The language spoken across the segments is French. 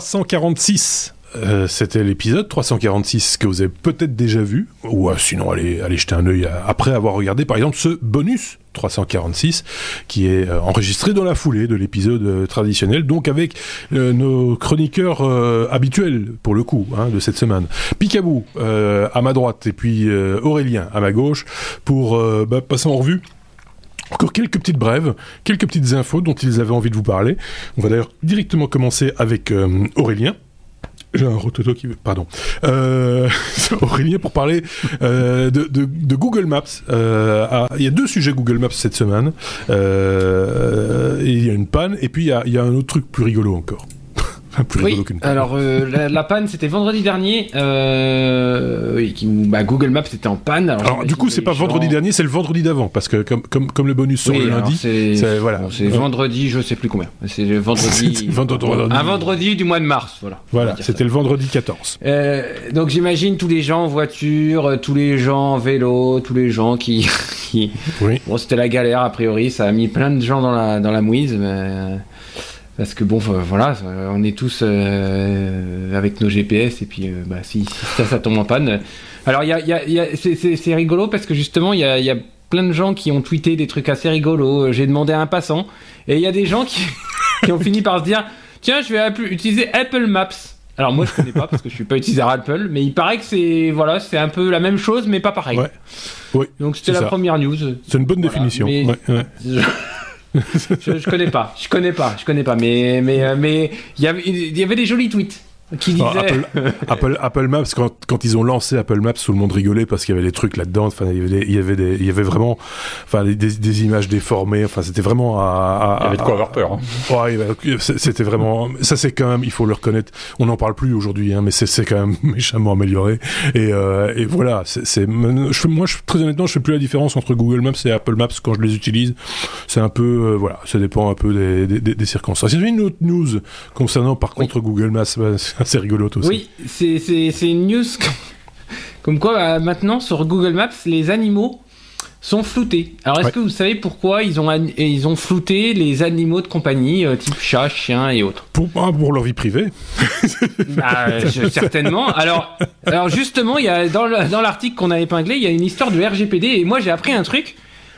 346. Euh, c'était l'épisode 346 que vous avez peut-être déjà vu, ou euh, sinon allez, jeter un œil après avoir regardé par exemple ce bonus 346 qui est euh, enregistré dans la foulée de l'épisode traditionnel, donc avec nos chroniqueurs habituels pour le coup hein, de cette semaine. Picabou à ma droite et puis Aurélien à ma gauche pour bah, passer en revue encore quelques petites brèves, quelques petites infos dont ils avaient envie de vous parler. On va d'ailleurs directement commencer avec Aurélien. J'ai un rototo qui veut. Pardon. Euh, Aurélien, pour parler euh, de, de, de, Google Maps. Euh, ah, il y a deux sujets Google Maps cette semaine. Euh, il y a une panne, et puis il y a, il y a un autre truc plus rigolo encore oui, alors euh, la, panne c'était vendredi dernier. Euh, oui, bah, Google Maps était en panne. Alors, du coup c'est pas vendredi dernier, c'est le vendredi d'avant parce que comme, comme, comme le bonus sort le lundi, c'est voilà. c'est vendredi, je sais plus combien. C'est vendredi, vendredi, un vendredi du mois de mars, voilà. Voilà, c'était le vendredi 14. Euh, donc j'imagine tous les gens en voiture, tous les gens en vélo, tous les gens qui, qui... Oui. bon c'était la galère a priori, ça a mis plein de gens dans la dans la mouise, mais parce que bon, voilà, on est tous euh, avec nos GPS et puis euh, bah, si, ça, ça tombe en panne. Alors, y a, y a, y a, c'est rigolo parce que justement, il y a, plein de gens qui ont tweeté des trucs assez rigolos. J'ai demandé à un passant et il y a des gens qui, qui ont fini par se dire Tiens, je vais utiliser Apple Maps. Alors moi je connais pas parce que je suis pas utilisateur Apple, mais il paraît que c'est voilà c'est un peu la même chose mais pas pareil. Ouais. Oui. Donc c'était la première news. C'est une bonne définition. ouais, ouais. je, connais pas, je connais pas, je connais pas, mais mais euh, mais il y avait des jolis tweets qui disait... Apple, Apple, Maps, quand, quand, ils ont lancé Apple Maps, tout le monde rigolait parce qu'il y avait des trucs là-dedans. Enfin, il y avait, des, il y avait, des, il y avait vraiment, enfin, des, des, images déformées. Enfin, c'était vraiment à, Il y avait de quoi avoir peur. Hein. Ouais, c'était vraiment. Ça, c'est quand même, il faut le reconnaître. On n'en parle plus aujourd'hui, hein, mais c'est quand même méchamment amélioré. Et, euh, et voilà, c'est. Moi, je, très honnêtement, je fais plus la différence entre Google Maps et Apple Maps quand je les utilise. C'est un peu, euh, voilà, ça dépend un peu des, des, des circonstances. Il y a une autre news concernant, par contre, Google Maps. C'est rigolo aussi. Oui, c'est une news comme quoi bah, maintenant sur Google Maps, les animaux sont floutés. Alors est-ce que vous savez pourquoi ils ont, ils ont flouté les animaux de compagnie, euh, type chat, chien et autres? Pour, ah, pour leur vie privée. bah, certainement. Alors, alors justement, il y a, dans l'article qu'on a épinglé, il y a une histoire de RGPD et moi j'ai appris un truc.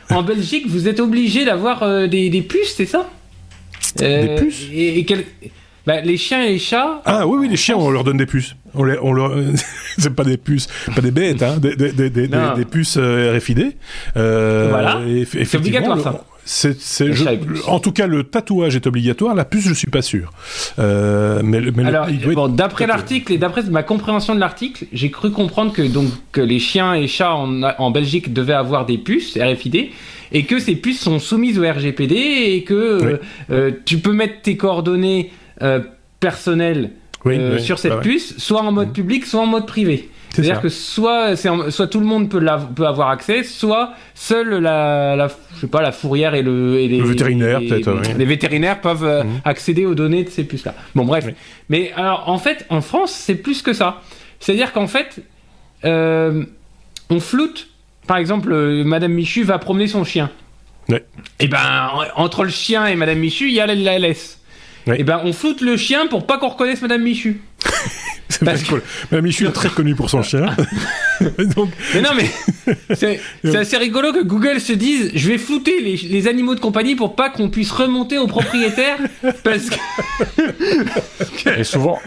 En Belgique, vous êtes obligé d'avoir euh, des, des, puces, c'est ça? Des puces? Et, et bah, les chiens et les chats. Ah oui, oui, les chiens, on leur donne des puces. On, les, on leur, c'est pas des puces, pas des bêtes, hein, des, des, des, des, puces euh, RFID. Euh, voilà. C'est obligatoire ça. C'est, c'est, en tout cas, le tatouage est obligatoire. La puce, je suis pas sûr. Euh, mais, mais Alors, bon, d'après l'article et d'après ma compréhension de l'article, j'ai cru comprendre que donc que les chiens et chats en, en Belgique devaient avoir des puces RFID et que ces puces sont soumises au RGPD et que euh, tu peux mettre tes coordonnées euh, personnel euh, sur cette bah puce, soit en mode mmh. public, soit en mode privé. C'est-à-dire que soit, soit tout le monde peut, peut avoir accès, soit seul la, la, je sais pas, la fourrière et, le, et les, vétérinaire, peut-être. Les vétérinaires peuvent euh, mmh. accéder aux données de ces puces-là. Bon, bref. Mais alors, en fait, en France, c'est plus que ça. C'est-à-dire qu'en fait, on floute. Par exemple, Madame Michu va promener son chien. Et eh ben, entre le chien et Madame Michu, il y a la Et eh ben on floute le chien pour pas qu'on reconnaisse Madame Michu. c'est Parce cool. Madame Michu est très connue pour son chien. Mais non, mais c'est assez rigolo que Google se dise je vais flouter les, les animaux de compagnie pour pas qu'on puisse remonter au propriétaire. parce que. Et souvent,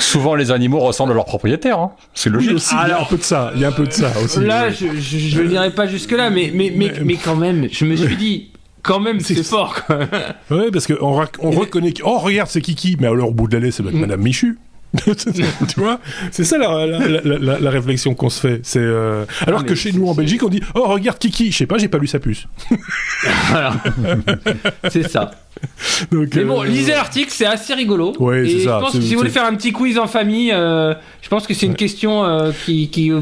souvent, les animaux ressemblent à leur propriétaire. Hein. C'est logique. aussi, il y a un peu de ça. Il y a un peu de ça aussi. Là, je, je, ne dirais pas jusque-là, mais, mais, mais, mais quand même, je me suis dit quand même, c'est fort. Quoi. Ouais, parce qu'on on reconnaît. Oh, regarde, c'est Kiki. Mais alors, au bout de l'allée, c'est mm. Madame Michu. tu vois? C'est ça la, la, la, réflexion qu'on se fait c'est euh, alors que chez nous en Belgique on dit oh regarde Kiki je sais pas j'ai pas lu sa puce c'est ça Donc, mais bon, euh, lisez l'article, c'est assez rigolo. Ouais, et je pense que si vous voulez faire un petit quiz en famille, euh, je pense que c'est une question euh, qui, qui,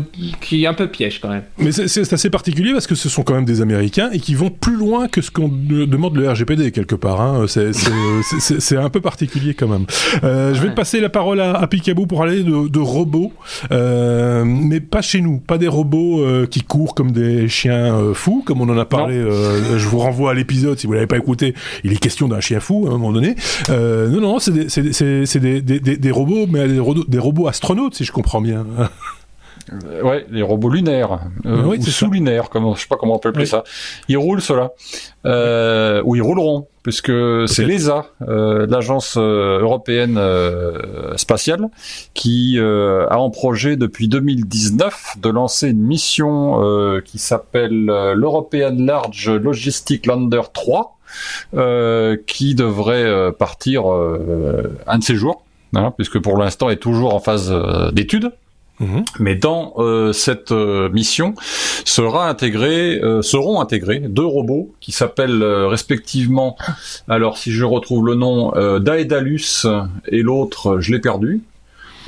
qui, est un peu piège quand même. Mais c'est assez particulier parce que ce sont quand même des Américains et qui vont plus loin que ce qu'on demande le RGPD quelque part. Hein. C'est un peu particulier quand même. Je vais te passer la parole à, à Picaboo pour aller de, de robots, mais pas chez nous, pas des robots qui courent comme des chiens fous, comme on en a parlé. je vous renvoie à l'épisode si vous l'avez pas écouté. Il est question l'évolution d'un chien fou à un moment donné. non, non, c'est des, des, des, des, robots, mais des robots astronautes, si je comprends bien. Euh, ouais, les robots lunaires, euh, ou sous-lunaires, comme je sais pas comment on peut appeler ça. Ils roulent cela, euh, ou ils rouleront, puisque c'est l'ESA, euh, l'agence euh, européenne spatiale, qui a en projet depuis 2019 de lancer une mission qui s'appelle l'European Large Logistic Lander 3, qui devrait partir un de ces jours. Hein, puisque pour l'instant est toujours en phase d'étude. Mhm. Mais dans euh, cette euh, mission sera intégré, euh, seront intégrés deux robots qui s'appellent respectivement, alors si je retrouve le nom, Daedalus et l'autre, je l'ai perdu.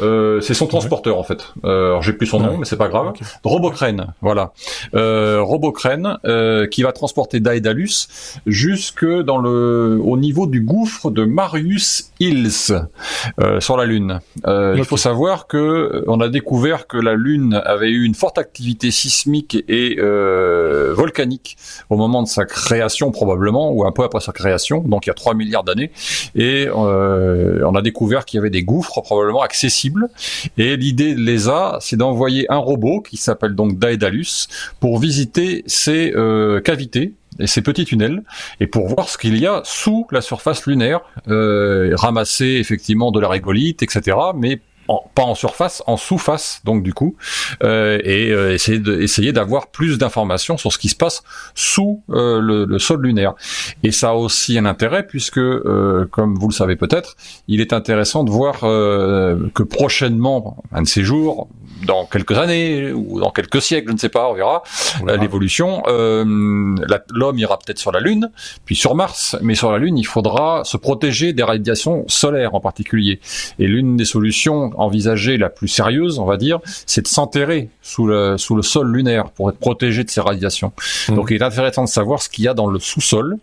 Euh, c'est son transporteur en fait. Euh, alors j'ai plus son nom, mais c'est pas grave. Robocrane, voilà. Euh, Robocrane euh, qui va transporter Daedalus jusque dans le au niveau du gouffre de Marius Hills euh, sur la Lune. Euh, il faut savoir que on a découvert que la Lune avait eu une forte activité sismique et volcanique au moment de sa création probablement ou un peu après sa création, donc il y a 3 milliards d'années, et on a découvert qu'il y avait des gouffres probablement accessibles et l'idée de l'ESA, c'est d'envoyer un robot qui s'appelle donc Daedalus pour visiter ces euh, cavités et ces petits tunnels et pour voir ce qu'il y a sous la surface lunaire, euh, ramasser effectivement de la régolite, etc. pas en surface, en sous-face, donc du coup, euh, et euh, essayer de, essayer d'avoir plus d'informations sur ce qui se passe sous euh, le, le, sol lunaire. Et ça a aussi un intérêt puisque, euh, comme vous le savez peut-être, il est intéressant de voir euh, que prochainement, un de ces jours, dans quelques années ou dans quelques siècles, je ne sais pas, on verra, l'évolution. L'homme ira peut-être sur la Lune, puis sur Mars, mais sur la Lune, il faudra se protéger des radiations solaires en particulier. Et l'une des solutions envisagée la plus sérieuse, on va dire, c'est de s'enterrer sous le, sous le sol lunaire pour être protégé de ces radiations. Mmh. Donc il est intéressant de savoir ce qu'il y a dans le sous-sol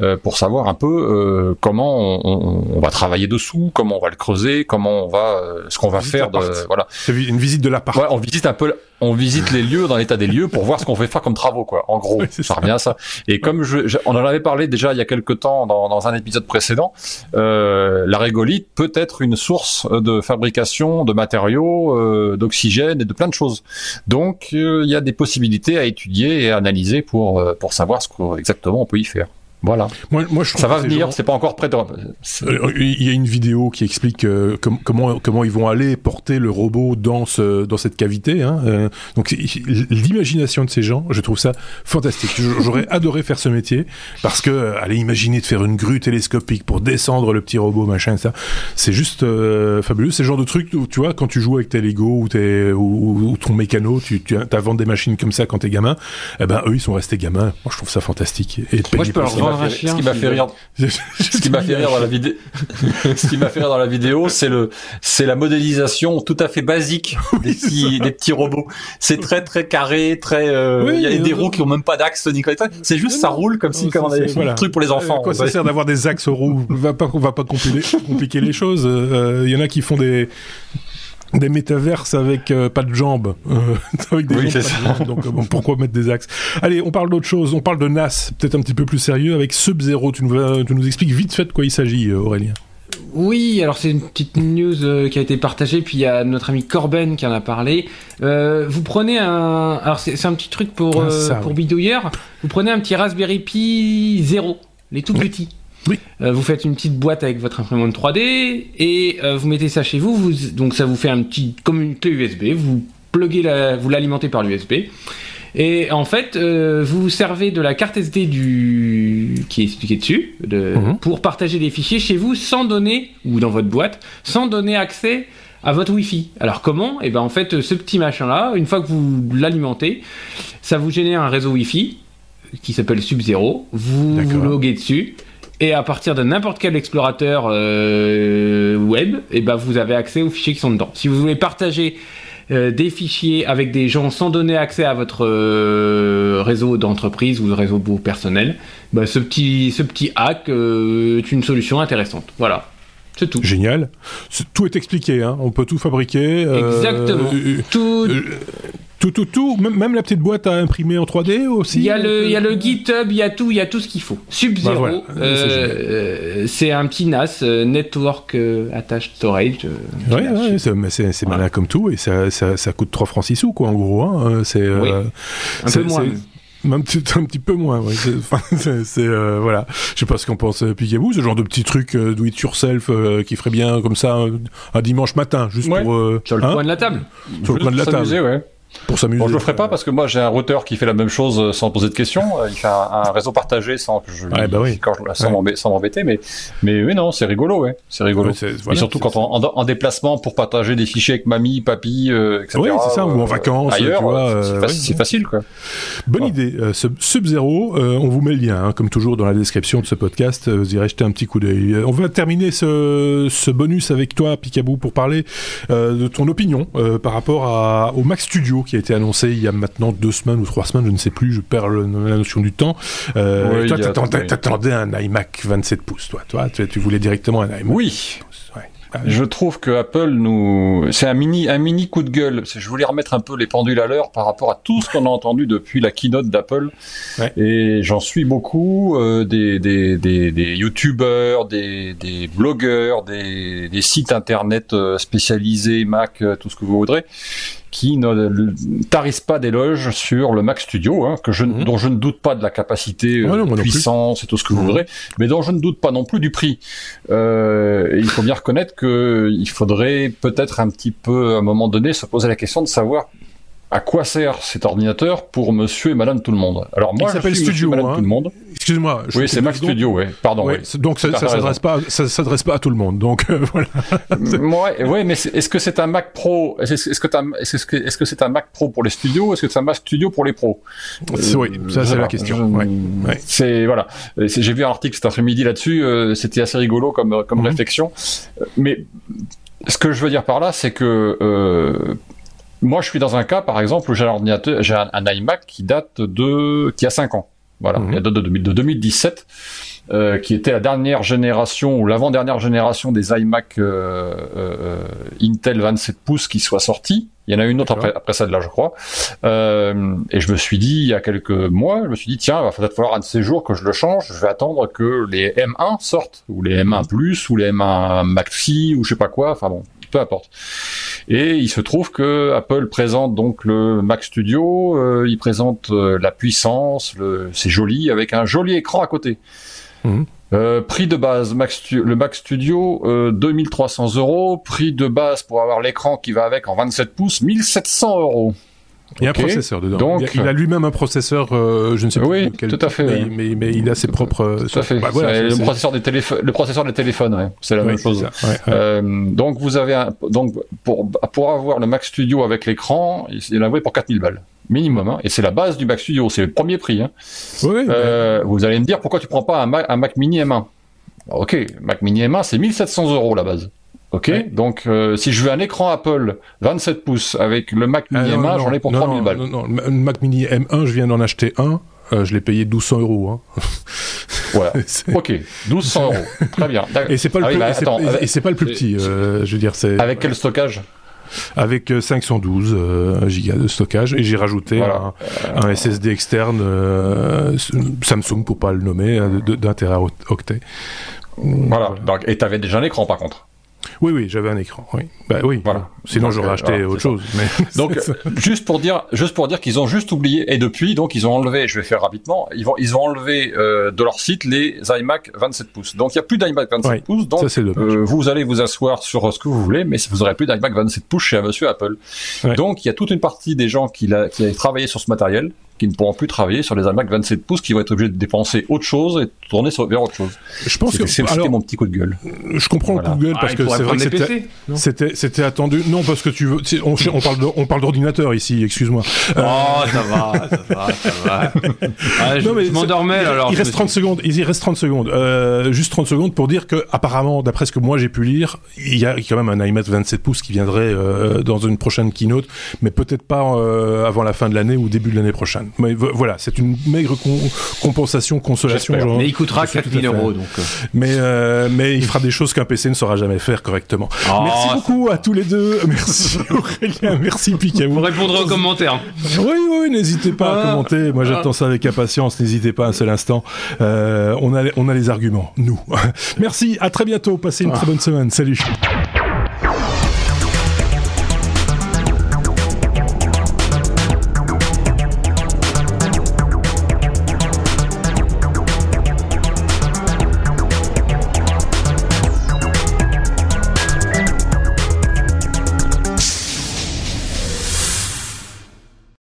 euh, pour savoir un peu euh, comment on, on, va travailler dessous, comment on va le creuser, comment on va, euh, ce qu'on va faire. De, voilà. C'est une visite de l'appart. Ouais, on visite un peu on visite les lieux dans l'état des lieux pour voir ce qu'on fait faire comme travaux, quoi. En gros, ça, revient à ça. Et comme je, on en avait parlé déjà il y a quelques temps dans, dans un épisode précédent, euh, la régolite peut être une source de fabrication de matériaux, euh, d'oxygène et de plein de choses. Donc, euh, il y a des possibilités à étudier et à analyser pour euh, pour savoir ce qu'exactement on peut y faire. Voilà. Moi, moi, je ça va venir. C'est pas encore prêt. De... Euh, il y a une vidéo qui explique euh, comment comment ils vont aller porter le robot dans ce dans cette cavité. Hein. Euh, donc l'imagination de ces gens, je trouve ça fantastique. J'aurais adoré faire ce métier parce que aller imaginer de faire une grue télescopique pour descendre le petit robot machin ça, c'est juste fabuleux. C'est le genre de truc où tu vois quand tu joues avec tes Lego ou tes ou, ton mécano, tu tu inventes des machines comme ça quand t'es gamin. Eh ben eux ils sont restés gamins. Moi je trouve ça fantastique. Et Moi je peux ce qui m'a fait rire, ce qui m'a fait rire dans la vidéo, ce qui m'a fait rire dans la vidéo, c'est le, c'est la modélisation tout à fait basique des petits, des petits robots. C'est très très carré, très, euh, il y a des roues qui ont même pas d'axe ni C'est juste ça roule comme si, comme on avait un truc pour les enfants. quoi ça sert d'avoir des axes roues? On va pas, on va pas compliquer, compliquer les choses. Euh, il y en a qui font des, des métaverses avec euh, pas de jambes, euh, avec des oui, c'est ça. donc euh, bon, pourquoi mettre des axes? Allez, on parle d'autre chose, on parle de NAS, peut-être un petit peu plus sérieux, avec Sub-Zero. Tu nous, tu nous expliques vite fait de quoi il s'agit, Aurélien. Oui, alors c'est une petite news qui a été partagée, puis il y a notre ami Corben qui en a parlé. vous prenez un, alors c'est un petit truc pour ah, pour bidouilleur. Vous prenez un petit Raspberry Pi 0, les tout petits. Oui. Euh, vous faites une petite boîte avec votre imprimante 3D et euh, vous mettez ça chez vous, vous, Donc ça vous fait un petit comme une clé USB. Vous pluguez la, vous l'alimentez par l'USB. Et en fait, euh, vous vous servez de la carte SD du qui est expliquée dessus de... Mhm. pour partager des fichiers chez vous sans donner ou dans votre boîte sans donner accès à votre Wi-Fi. Alors comment? Eh ben en fait, ce petit machin là, une fois que vous l'alimentez, ça vous génère un réseau Wi-Fi qui s'appelle Sub-Zero. Vous vous loguez dessus et à partir de n'importe quel explorateur euh, web, et eh ben vous avez accès aux fichiers qui sont dedans. Si vous voulez partager euh, des fichiers avec des gens sans donner accès à votre euh, réseau d'entreprise ou réseau personnel, ben ce petit ce petit hack est une solution intéressante. Voilà. C'est tout. Génial. Tout est expliqué, hein. on peut tout fabriquer. Exactement. tout, Tout, tout, tout, même, la petite boîte à imprimer en 3D aussi. Il y a le, il y a le GitHub, il y a tout, il y a tout ce qu'il faut. Sub-Zero, bah, euh, c'est un petit NAS, Network Attached Storage. ouais, ouais c'est malin comme tout et ça, ça, ça, coûte 3 francs 6 sous, quoi, en gros. Hein. C'est un peu moins. Un petit, un petit peu moins, ouais. C'est, euh, voilà. Je sais pas ce qu'en pense euh, Picaboo, ce genre de petit truc euh, do it yourself euh, qui ferait bien comme ça un, dimanche matin, juste pour. sur le hein coin de la table. Sur le coin de la table. Ouais pour s'amuser. Bon, je le ferai pas parce que moi j'ai un routeur qui fait la même chose euh, sans poser de questions. Euh, il fait un, réseau partagé sans que je, bah oui. sans m'embêter, mais mais oui non, c'est rigolo, ouais, c'est rigolo. et surtout quand on en, déplacement pour partager des fichiers avec mamie, papy, euh, etc. Oui, c'est ça, ou en vacances, ailleurs, c'est facile, quoi. Bonne idée. Sub-Zero, on vous met le lien, hein, comme toujours dans la description de ce podcast. vous irez jeter un petit coup d'œil. On va terminer ce, ce bonus avec toi, Picaboo, pour parler de ton opinion par rapport à, au Mac Studio qui a été annoncé il y a maintenant deux semaines ou trois semaines, je ne sais plus, je perds la notion du temps. Euh, toi, t'attendais un iMac 27 pouces, toi. Toi, tu, voulais directement un iMac. Oui. Ah, je trouve que Apple nous, c'est un mini, un mini coup de gueule. Je voulais remettre un peu les pendules à l'heure par rapport à tout ce qu'on a entendu depuis la keynote d'Apple. Et j'en suis beaucoup, euh, des, des, des, des youtubeurs, des, des blogueurs, des, des sites internet euh, spécialisés, Mac, tout ce que vous voudrez, qui ne tarissent pas d'éloges sur le Mac Studio, hein, que je, mhm. dont je ne doute pas de la capacité, de puissance et tout ce que vous mhm. voudrez, mais dont je ne doute pas non plus du prix. Euh, il faut bien reconnaître qu'il faudrait peut-être un petit peu, à un moment donné, se poser la question de savoir à quoi sert cet ordinateur pour monsieur et madame tout le monde? Alors moi, il s'appelle Studio, madame hein. tout le monde. Excuse-moi. Oui, c'est Mac Studio, oui. Pardon. Donc ça, ça s'adresse pas, ça s'adresse pas à tout le monde. Donc euh, voilà. ouais, mais est-ce que c'est un Mac Pro Est-ce que c'est un Mac Pro pour les studios Est-ce que c'est un Mac Studio pour les pros? Oui, ça c'est la question. Ouais. C'est voilà. J'ai vu un article cet après-midi là-dessus. Euh, c'était assez rigolo comme comme mhm. réflexion. Mais ce que je veux dire par là, c'est que euh, moi, je suis dans un cas, par exemple, où j'ai un ordinateur, j'ai un, iMac qui date de, qui a 5 ans. Voilà, mhm. il date de, de 2017, euh, qui était la dernière génération ou l'avant-dernière génération des iMac euh, euh, Intel 27 pouces qui soit sorti. Il y en a une autre après, après ça de là, je crois. Euh, et je me suis dit, il y a quelques mois, je me suis dit, tiens, il va peut-être falloir un de ces jours que je le change. Je vais attendre que les M1 sortent, ou les M1 Plus, ou les M1 Maxi, ou je sais pas quoi. Enfin bon, peu importe. Et il se trouve que Apple présente donc le Mac Studio, euh, il présente euh, la puissance, le... c'est joli, avec un joli écran à côté. Mhm. Euh, prix de base, le Mac Studio, 2300 euros. Prix de base pour avoir l'écran qui va avec en 27 pouces, 1700 euros. Il y a un processeur dedans. Donc, il a, lui-même un processeur, euh, je ne sais pas oui, quel tout à fait, mais, mais, il a ses propres. Tout à fait. Bah, voilà, le, processeur des téléphones, le processeur des téléphones, ouais. c'est la même chose. Euh, donc vous avez un, donc pour pour avoir le Mac Studio avec l'écran, il a pour 4000 balles minimum, hein, et c'est la base du Mac Studio, c'est le premier prix. Hein. Oui, euh, Vous allez me dire pourquoi tu prends pas un Mac, un Mac Mini M1 Ok, Mac Mini M1 c'est 1700 euros la base. Ok, donc euh, si je veux un écran Apple 27 pouces avec le Mac Mini ah, M1, j'en ai pour 3000 balles. Non, non, le Mac Mini M1, je viens d'en acheter un. Euh, je l'ai payé 1200 euros. Hein. Voilà. ok, 1200 euros. Très bien. Et c'est pas, le ah plus, bah, et c'est pas le plus petit. Euh, je veux dire, c'est. Avec quel stockage? Avec 512 euh, gigas de stockage et j'ai rajouté un, un, SSD externe Samsung pour pas le nommer d'un teraoctet. Voilà. voilà. Donc, et t'avais déjà un écran par contre. Oui, oui, j'avais un écran. Oui, bah, oui. Voilà. Sinon, j'aurais acheté autre chose. Mais donc, juste pour dire, juste pour dire qu'ils ont juste oublié et depuis, donc ils ont enlevé. Je vais faire rapidement. Ils vont, ils ont enlevé euh, de leur site les iMac 27 pouces. Donc, il y a plus d'iMac 27 pouces. Donc, euh, vous allez vous asseoir sur ce que vous voulez, mais vous aurez plus d'iMac 27 pouces chez un monsieur Apple. Donc, il y a toute une partie des gens qui, a, qui a travaillé sur ce matériel qui ne pourront plus travailler sur les iMac 27 pouces, qui vont être obligés de dépenser autre chose et tourner vers autre chose. Je pense que c'était mon petit coup de gueule. Je comprends le coup de gueule parce ah, que c'est vrai que c'était c'était attendu. Non, parce que tu veux, on, on parle on parle d'ordinateur ici. Excuse-moi. Oh, ça va, ça va, ça va. Ah, je, je m'endormais alors. Il reste 30 secondes. Il reste 30 secondes. Euh, juste 30 secondes pour dire que apparemment, d'après ce que moi j'ai pu lire, il y a quand même un iMac 27 pouces qui viendrait euh, dans une prochaine keynote, mais peut-être pas euh, avant la fin de l'année ou début de l'année prochaine. Mais voilà, c'est une maigre compensation, consolation. Genre, mais il coûtera 4000 euros. Donc. Mais, euh, mais il fera des choses qu'un PC ne saura jamais faire correctement. Oh, merci beaucoup à tous les deux. Merci Aurélien, merci Picabou. Vous répondrez aux commentaires. Oui, oui, n'hésitez pas à ah. commenter. Moi, j'attends ça avec impatience. N'hésitez pas un seul instant. Euh, on, a, on a les arguments, nous. merci, à très bientôt. Passez une très bonne semaine. Salut.